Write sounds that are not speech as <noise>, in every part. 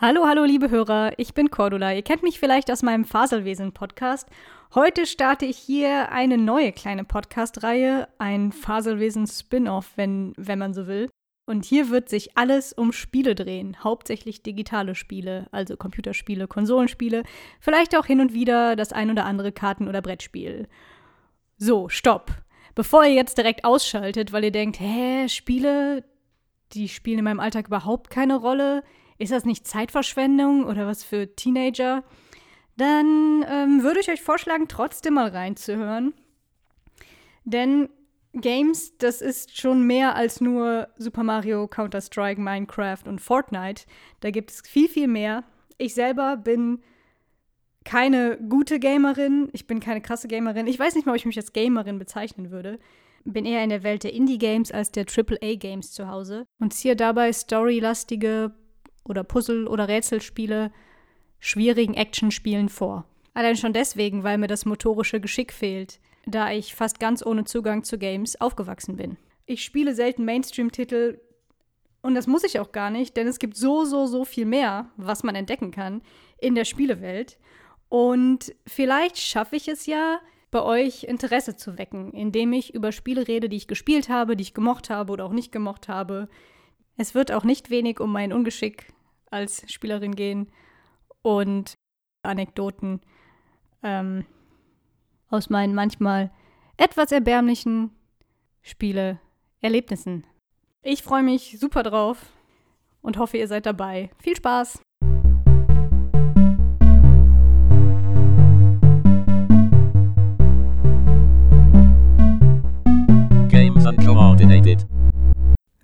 Hallo, hallo, liebe Hörer, ich bin Cordula. Ihr kennt mich vielleicht aus meinem Faselwesen-Podcast. Heute starte ich hier eine neue kleine Podcast-Reihe, ein Faselwesen-Spin-Off, wenn, wenn man so will. Und hier wird sich alles um Spiele drehen, hauptsächlich digitale Spiele, also Computerspiele, Konsolenspiele, vielleicht auch hin und wieder das ein oder andere Karten- oder Brettspiel. So, stopp. Bevor ihr jetzt direkt ausschaltet, weil ihr denkt, hä, Spiele, die spielen in meinem Alltag überhaupt keine Rolle, ist das nicht Zeitverschwendung oder was für Teenager? Dann ähm, würde ich euch vorschlagen, trotzdem mal reinzuhören. Denn Games, das ist schon mehr als nur Super Mario, Counter-Strike, Minecraft und Fortnite. Da gibt es viel, viel mehr. Ich selber bin keine gute Gamerin. Ich bin keine krasse Gamerin. Ich weiß nicht mal, ob ich mich als Gamerin bezeichnen würde. Bin eher in der Welt der Indie-Games als der AAA-Games zu Hause und ziehe dabei storylastige oder Puzzle- oder Rätselspiele schwierigen Actionspielen vor. Allein schon deswegen, weil mir das motorische Geschick fehlt, da ich fast ganz ohne Zugang zu Games aufgewachsen bin. Ich spiele selten Mainstream-Titel und das muss ich auch gar nicht, denn es gibt so, so, so viel mehr, was man entdecken kann in der Spielewelt. Und vielleicht schaffe ich es ja, bei euch Interesse zu wecken, indem ich über Spiele rede, die ich gespielt habe, die ich gemocht habe oder auch nicht gemocht habe. Es wird auch nicht wenig um mein Ungeschick als Spielerin gehen und Anekdoten ähm, aus meinen manchmal etwas erbärmlichen Spiele-Erlebnissen. Ich freue mich super drauf und hoffe, ihr seid dabei. Viel Spaß! Games Uncoordinated.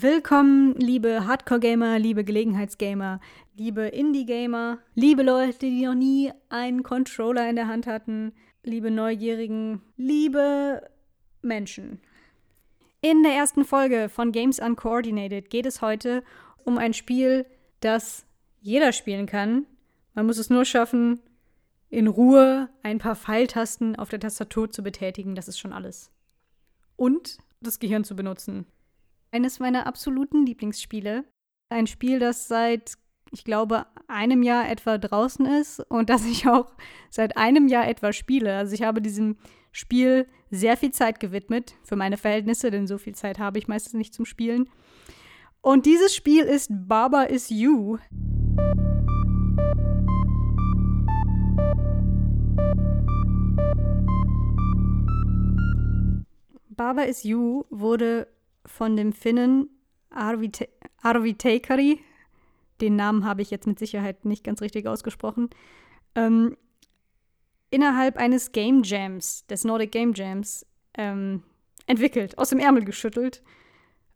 Willkommen, liebe Hardcore-Gamer, liebe Gelegenheitsgamer, liebe Indie-Gamer, liebe Leute, die noch nie einen Controller in der Hand hatten, liebe Neugierigen, liebe Menschen. In der ersten Folge von Games Uncoordinated geht es heute um ein Spiel, das jeder spielen kann. Man muss es nur schaffen, in Ruhe ein paar Pfeiltasten auf der Tastatur zu betätigen. Das ist schon alles. Und das Gehirn zu benutzen eines meiner absoluten Lieblingsspiele. Ein Spiel, das seit, ich glaube, einem Jahr etwa draußen ist und das ich auch seit einem Jahr etwa spiele. Also ich habe diesem Spiel sehr viel Zeit gewidmet, für meine Verhältnisse, denn so viel Zeit habe ich meistens nicht zum Spielen. Und dieses Spiel ist Baba is You. Baba is You wurde von dem Finnen Arvi, Te Arvi Teikari, den Namen habe ich jetzt mit Sicherheit nicht ganz richtig ausgesprochen, ähm, innerhalb eines Game Jams, des Nordic Game Jams, ähm, entwickelt, aus dem Ärmel geschüttelt.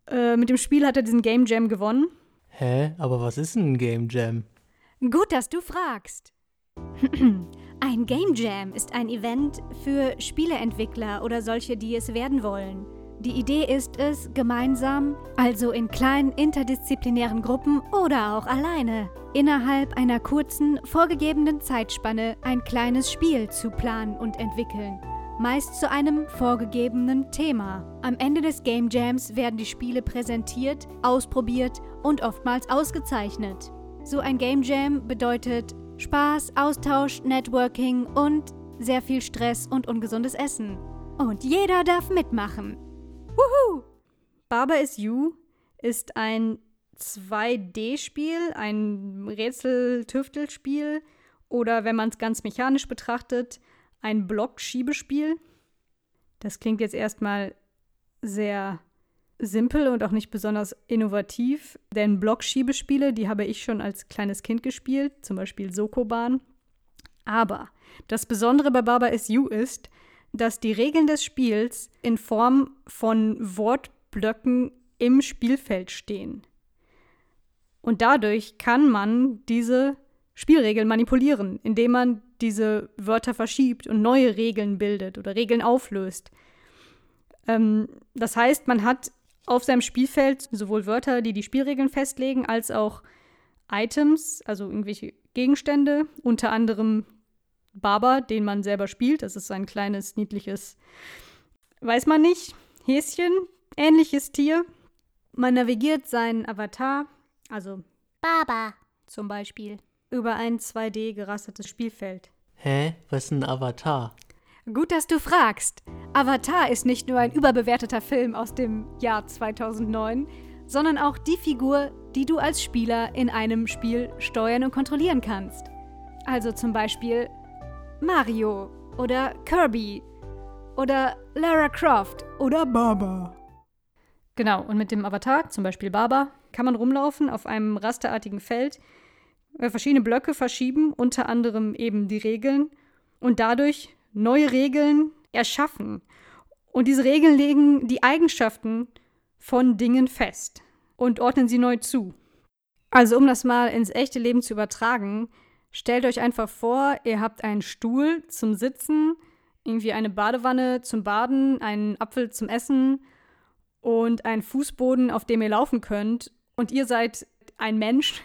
Äh, mit dem Spiel hat er diesen Game Jam gewonnen. Hä? Aber was ist ein Game Jam? Gut, dass du fragst. <clears throat> ein Game Jam ist ein Event für Spieleentwickler oder solche, die es werden wollen. Die Idee ist es, gemeinsam, also in kleinen interdisziplinären Gruppen oder auch alleine, innerhalb einer kurzen, vorgegebenen Zeitspanne ein kleines Spiel zu planen und entwickeln. Meist zu einem vorgegebenen Thema. Am Ende des Game Jams werden die Spiele präsentiert, ausprobiert und oftmals ausgezeichnet. So ein Game Jam bedeutet Spaß, Austausch, Networking und sehr viel Stress und ungesundes Essen. Und jeder darf mitmachen. Wuhu! Baba is You ist ein 2D-Spiel, ein Rätsel-Tüftelspiel oder wenn man es ganz mechanisch betrachtet, ein Block-Schiebespiel. Das klingt jetzt erstmal sehr simpel und auch nicht besonders innovativ, denn Blockschiebespiele, die habe ich schon als kleines Kind gespielt, zum Beispiel Sokoban. Aber das Besondere bei Baba is You ist, dass die Regeln des Spiels in Form von Wortblöcken im Spielfeld stehen. Und dadurch kann man diese Spielregeln manipulieren, indem man diese Wörter verschiebt und neue Regeln bildet oder Regeln auflöst. Ähm, das heißt, man hat auf seinem Spielfeld sowohl Wörter, die die Spielregeln festlegen, als auch Items, also irgendwelche Gegenstände, unter anderem Baba, den man selber spielt. Das ist ein kleines, niedliches, weiß man nicht, Häschen, ähnliches Tier. Man navigiert seinen Avatar, also Baba, zum Beispiel. Über ein 2D gerastertes Spielfeld. Hä? Was ist ein Avatar? Gut, dass du fragst. Avatar ist nicht nur ein überbewerteter Film aus dem Jahr 2009, sondern auch die Figur, die du als Spieler in einem Spiel steuern und kontrollieren kannst. Also zum Beispiel Mario oder Kirby oder Lara Croft oder Baba. Genau, und mit dem Avatar, zum Beispiel Baba, kann man rumlaufen auf einem rasterartigen Feld, äh, verschiedene Blöcke verschieben, unter anderem eben die Regeln und dadurch neue Regeln erschaffen. Und diese Regeln legen die Eigenschaften von Dingen fest und ordnen sie neu zu. Also um das mal ins echte Leben zu übertragen, stellt euch einfach vor, ihr habt einen Stuhl zum Sitzen, irgendwie eine Badewanne zum Baden, einen Apfel zum Essen und einen Fußboden, auf dem ihr laufen könnt. Und ihr seid ein Mensch.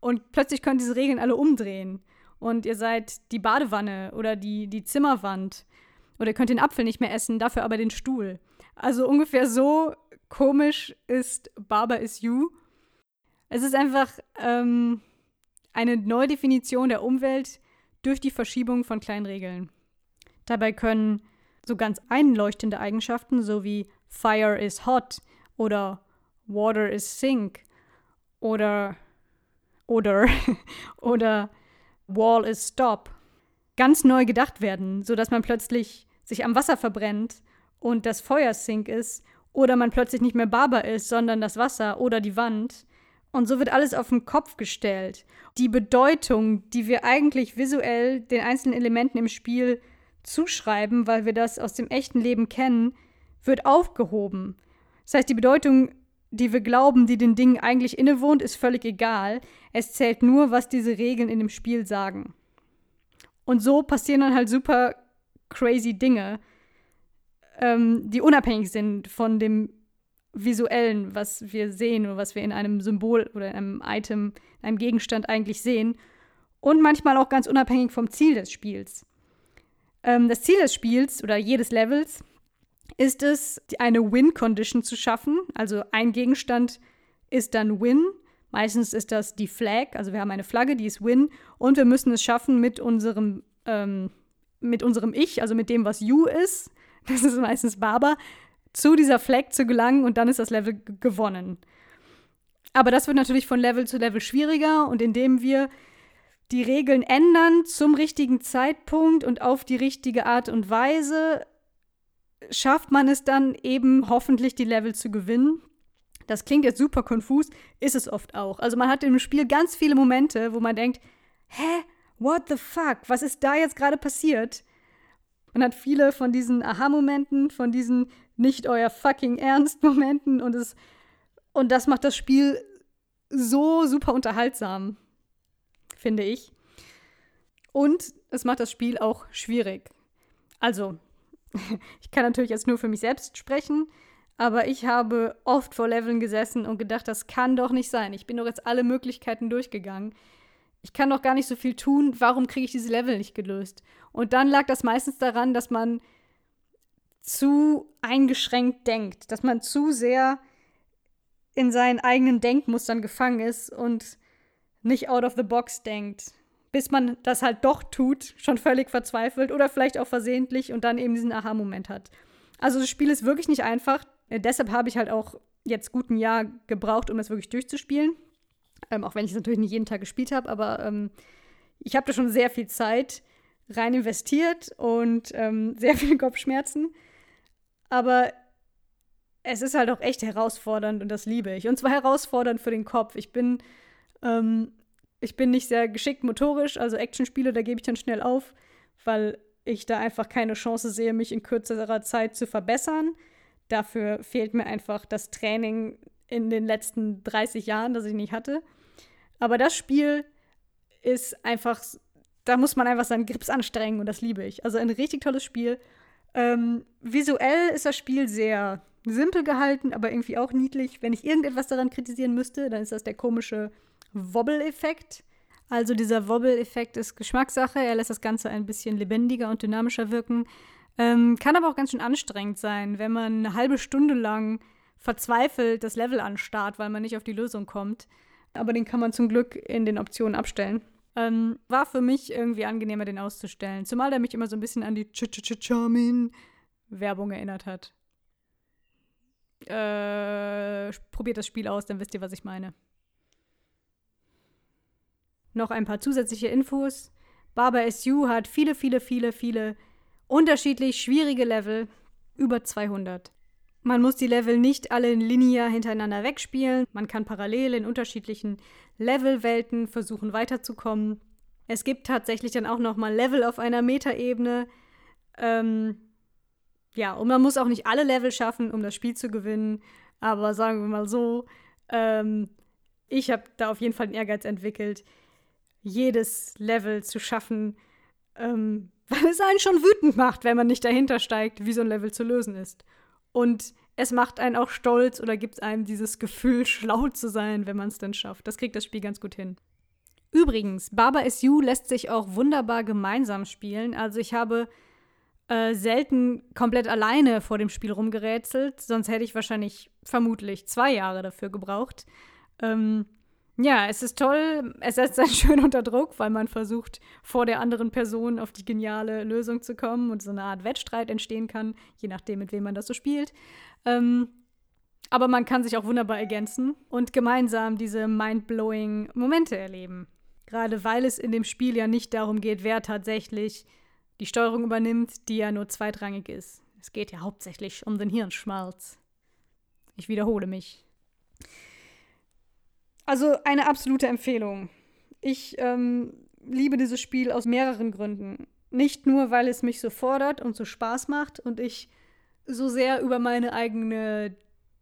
Und plötzlich könnt diese Regeln alle umdrehen. Und ihr seid die Badewanne oder die, die Zimmerwand. Oder ihr könnt den Apfel nicht mehr essen, dafür aber den Stuhl. Also ungefähr so komisch ist Barber is You. Es ist einfach ähm, eine Neudefinition der Umwelt durch die Verschiebung von kleinen Regeln. Dabei können so ganz einleuchtende Eigenschaften, so wie Fire is hot oder Water is sink oder oder <laughs> oder Wall is stop ganz neu gedacht werden, sodass man plötzlich sich am Wasser verbrennt und das Feuer sink ist oder man plötzlich nicht mehr Barber ist, sondern das Wasser oder die Wand. Und so wird alles auf den Kopf gestellt. Die Bedeutung, die wir eigentlich visuell den einzelnen Elementen im Spiel zuschreiben, weil wir das aus dem echten Leben kennen, wird aufgehoben. Das heißt, die Bedeutung, die wir glauben, die den Dingen eigentlich innewohnt, ist völlig egal. Es zählt nur, was diese Regeln in dem Spiel sagen. Und so passieren dann halt super crazy Dinge, ähm, die unabhängig sind von dem Visuellen, was wir sehen oder was wir in einem Symbol oder in einem Item, in einem Gegenstand eigentlich sehen. Und manchmal auch ganz unabhängig vom Ziel des Spiels. Ähm, das Ziel des Spiels oder jedes Levels ist es, eine Win-Condition zu schaffen. Also ein Gegenstand ist dann Win. Meistens ist das die Flag, also wir haben eine Flagge, die ist Win. Und wir müssen es schaffen, mit unserem, ähm, mit unserem Ich, also mit dem, was You ist, das ist meistens Barber, zu dieser Flag zu gelangen und dann ist das Level gewonnen. Aber das wird natürlich von Level zu Level schwieriger und indem wir die Regeln ändern zum richtigen Zeitpunkt und auf die richtige Art und Weise, schafft man es dann eben hoffentlich die Level zu gewinnen. Das klingt jetzt super konfus, ist es oft auch. Also man hat im Spiel ganz viele Momente, wo man denkt, hä, what the fuck, was ist da jetzt gerade passiert? Man hat viele von diesen Aha-Momenten, von diesen nicht euer fucking Ernst-Momenten <laughs> und es und das macht das Spiel so super unterhaltsam, finde ich. Und es macht das Spiel auch schwierig. Also, <laughs> ich kann natürlich jetzt nur für mich selbst sprechen, aber ich habe oft vor Leveln gesessen und gedacht, das kann doch nicht sein. Ich bin doch jetzt alle Möglichkeiten durchgegangen ich kann doch gar nicht so viel tun, warum kriege ich diese Level nicht gelöst? Und dann lag das meistens daran, dass man zu eingeschränkt denkt, dass man zu sehr in seinen eigenen Denkmustern gefangen ist und nicht out of the box denkt. Bis man das halt doch tut, schon völlig verzweifelt oder vielleicht auch versehentlich und dann eben diesen Aha-Moment hat. Also das Spiel ist wirklich nicht einfach. Äh, deshalb habe ich halt auch jetzt gut ein Jahr gebraucht, um es wirklich durchzuspielen. Ähm, auch wenn ich es natürlich nicht jeden Tag gespielt habe, aber ähm, ich habe da schon sehr viel Zeit rein investiert und ähm, sehr <laughs> viele Kopfschmerzen. Aber es ist halt auch echt herausfordernd und das liebe ich. Und zwar herausfordernd für den Kopf. Ich bin, ähm, ich bin nicht sehr geschickt motorisch, also Actionspiele, da gebe ich dann schnell auf, weil ich da einfach keine Chance sehe, mich in kürzerer Zeit zu verbessern. Dafür fehlt mir einfach das Training in den letzten 30 Jahren, das ich nicht hatte. Aber das Spiel ist einfach, da muss man einfach seinen Grips anstrengen und das liebe ich. Also ein richtig tolles Spiel. Ähm, visuell ist das Spiel sehr simpel gehalten, aber irgendwie auch niedlich. Wenn ich irgendetwas daran kritisieren müsste, dann ist das der komische Wobble-Effekt. Also dieser Wobble-Effekt ist Geschmackssache. Er lässt das Ganze ein bisschen lebendiger und dynamischer wirken. Ähm, kann aber auch ganz schön anstrengend sein, wenn man eine halbe Stunde lang verzweifelt das Level anstarrt, weil man nicht auf die Lösung kommt. aber den kann man zum Glück in den Optionen abstellen. Ähm, war für mich irgendwie angenehmer, den auszustellen. Zumal der mich immer so ein bisschen an die ch ch ch charmin Werbung erinnert hat. Äh, probiert das Spiel aus, dann wisst ihr, was ich meine. Noch ein paar zusätzliche Infos. Barber SU hat viele, viele, viele, viele unterschiedlich schwierige Level. Über 200. Man muss die Level nicht alle linear hintereinander wegspielen. Man kann parallel in unterschiedlichen Levelwelten versuchen weiterzukommen. Es gibt tatsächlich dann auch noch mal Level auf einer Metaebene. Ähm, ja, und man muss auch nicht alle Level schaffen, um das Spiel zu gewinnen. Aber sagen wir mal so, ähm, ich habe da auf jeden Fall den Ehrgeiz entwickelt, jedes Level zu schaffen, ähm, weil es einen schon wütend macht, wenn man nicht dahinter steigt, wie so ein Level zu lösen ist. Und es macht einen auch stolz oder gibt einem dieses Gefühl, <laughs> schlau zu sein, wenn man es dann schafft. Das kriegt das Spiel ganz gut hin. Übrigens, Baba SU lässt sich auch wunderbar gemeinsam spielen. Also ich habe äh, selten komplett alleine vor dem Spiel rumgerätselt, sonst hätte ich wahrscheinlich vermutlich zwei Jahre dafür gebraucht. Ähm, ja, es ist toll. Es setzt einen <laughs> schön unter Druck, weil man versucht, vor der anderen Person auf die geniale Lösung zu kommen und so eine Art Wettstreit entstehen kann, je nachdem, mit wem man das so spielt. Ähm, aber man kann sich auch wunderbar ergänzen und gemeinsam diese mind-blowing Momente erleben. Gerade weil es in dem Spiel ja nicht darum geht, wer tatsächlich die Steuerung übernimmt, die ja nur zweitrangig ist. Es geht ja hauptsächlich um den Hirnschmalz. Ich wiederhole mich. Also eine absolute Empfehlung. Ich ähm, liebe dieses Spiel aus mehreren Gründen. Nicht nur, weil es mich so fordert und so Spaß macht und ich so sehr über meine eigene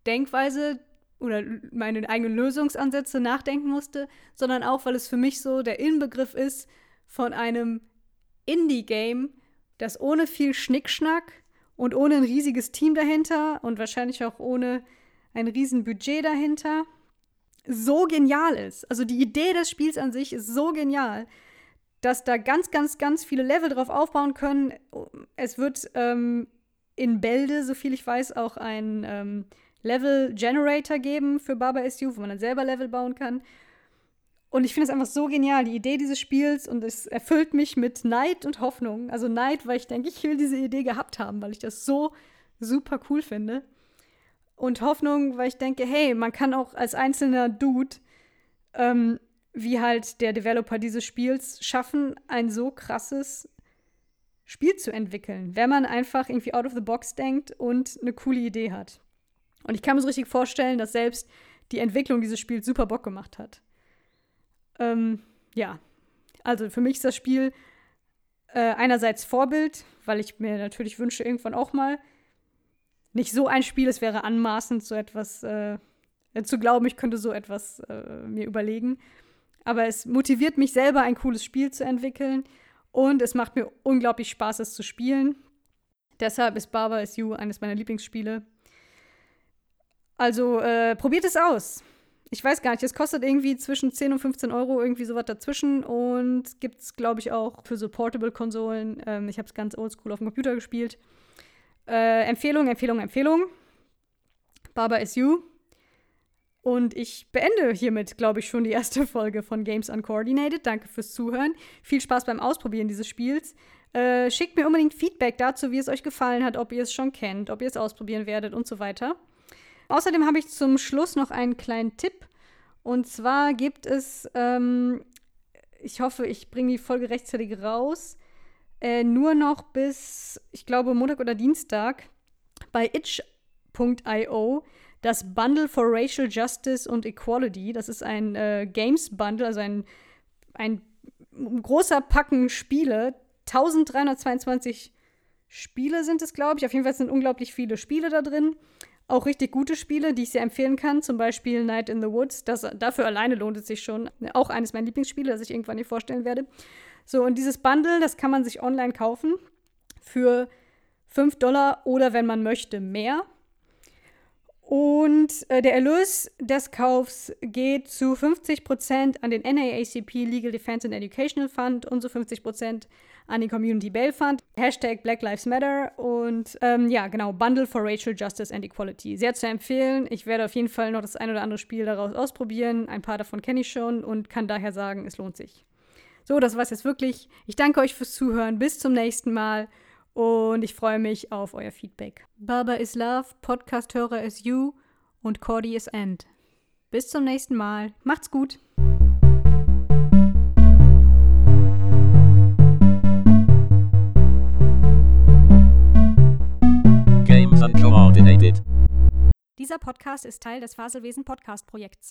Denkweise oder meine eigenen Lösungsansätze nachdenken musste, sondern auch, weil es für mich so der Inbegriff ist von einem Indie-Game, das ohne viel Schnickschnack und ohne ein riesiges Team dahinter und wahrscheinlich auch ohne ein riesen Budget dahinter so genial ist. Also die Idee des Spiels an sich ist so genial, dass da ganz, ganz, ganz viele Level drauf aufbauen können. Es wird ähm, in Bälde, so viel ich weiß, auch ein ähm, Level Generator geben für Baba SU, wo man dann selber Level bauen kann. Und ich finde es einfach so genial, die Idee dieses Spiels, und es erfüllt mich mit Neid und Hoffnung. Also Neid, weil ich denke, ich will diese Idee gehabt haben, weil ich das so super cool finde. Und Hoffnung, weil ich denke, hey, man kann auch als einzelner Dude, ähm, wie halt der Developer dieses Spiels, schaffen, ein so krasses Spiel zu entwickeln, wenn man einfach irgendwie out of the box denkt und eine coole Idee hat. Und ich kann mir so richtig vorstellen, dass selbst die Entwicklung dieses Spiels super Bock gemacht hat. Ähm, ja, also für mich ist das Spiel äh, einerseits Vorbild, weil ich mir natürlich wünsche, irgendwann auch mal nicht so ein Spiel, es wäre anmaßend, so etwas äh, zu glauben, ich könnte so etwas äh, mir überlegen. Aber es motiviert mich selber, ein cooles Spiel zu entwickeln und es macht mir unglaublich Spaß, es zu spielen. Deshalb ist Barber is You eines meiner Lieblingsspiele. Also äh, probiert es aus. Ich weiß gar nicht, es kostet irgendwie zwischen 10 und 15 Euro, irgendwie sowas dazwischen. Und gibt es, glaube ich, auch für so Portable-Konsolen. Ähm, ich habe es ganz oldschool auf dem Computer gespielt. Äh, Empfehlung, Empfehlung, Empfehlung. Barber is You. Und ich beende hiermit, glaube ich, schon die erste Folge von Games Uncoordinated. Danke fürs Zuhören. Viel Spaß beim Ausprobieren dieses Spiels. Äh, schickt mir unbedingt Feedback dazu, wie es euch gefallen hat, ob ihr es schon kennt, ob ihr es ausprobieren werdet und so weiter. Außerdem habe ich zum Schluss noch einen kleinen Tipp. Und zwar gibt es, ähm, ich hoffe, ich bringe die Folge rechtzeitig raus, äh, nur noch bis, ich glaube, Montag oder Dienstag bei itch.io das Bundle for Racial Justice und Equality. Das ist ein äh, Games-Bundle, also ein, ein großer Packen Spiele. 1322 Spiele sind es, glaube ich. Auf jeden Fall sind unglaublich viele Spiele da drin. Auch richtig gute Spiele, die ich sehr empfehlen kann. Zum Beispiel Night in the Woods. Das, dafür alleine lohnt es sich schon. Auch eines meiner Lieblingsspiele, das ich irgendwann hier vorstellen werde. So, und dieses Bundle, das kann man sich online kaufen für 5 Dollar oder wenn man möchte mehr. Und äh, der Erlös des Kaufs geht zu 50% an den NAACP Legal Defense and Educational Fund und zu 50% an den Community Fund. Hashtag Black Lives Matter und ähm, ja, genau, Bundle for Racial Justice and Equality. Sehr zu empfehlen. Ich werde auf jeden Fall noch das ein oder andere Spiel daraus ausprobieren. Ein paar davon kenne ich schon und kann daher sagen, es lohnt sich. So, das war's jetzt wirklich. Ich danke euch fürs Zuhören. Bis zum nächsten Mal und ich freue mich auf euer Feedback. Baba is Love, Podcast-Hörer is You und Cordy is End. Bis zum nächsten Mal. Macht's gut. Dieser Podcast ist Teil des Faselwesen Podcast Projekts.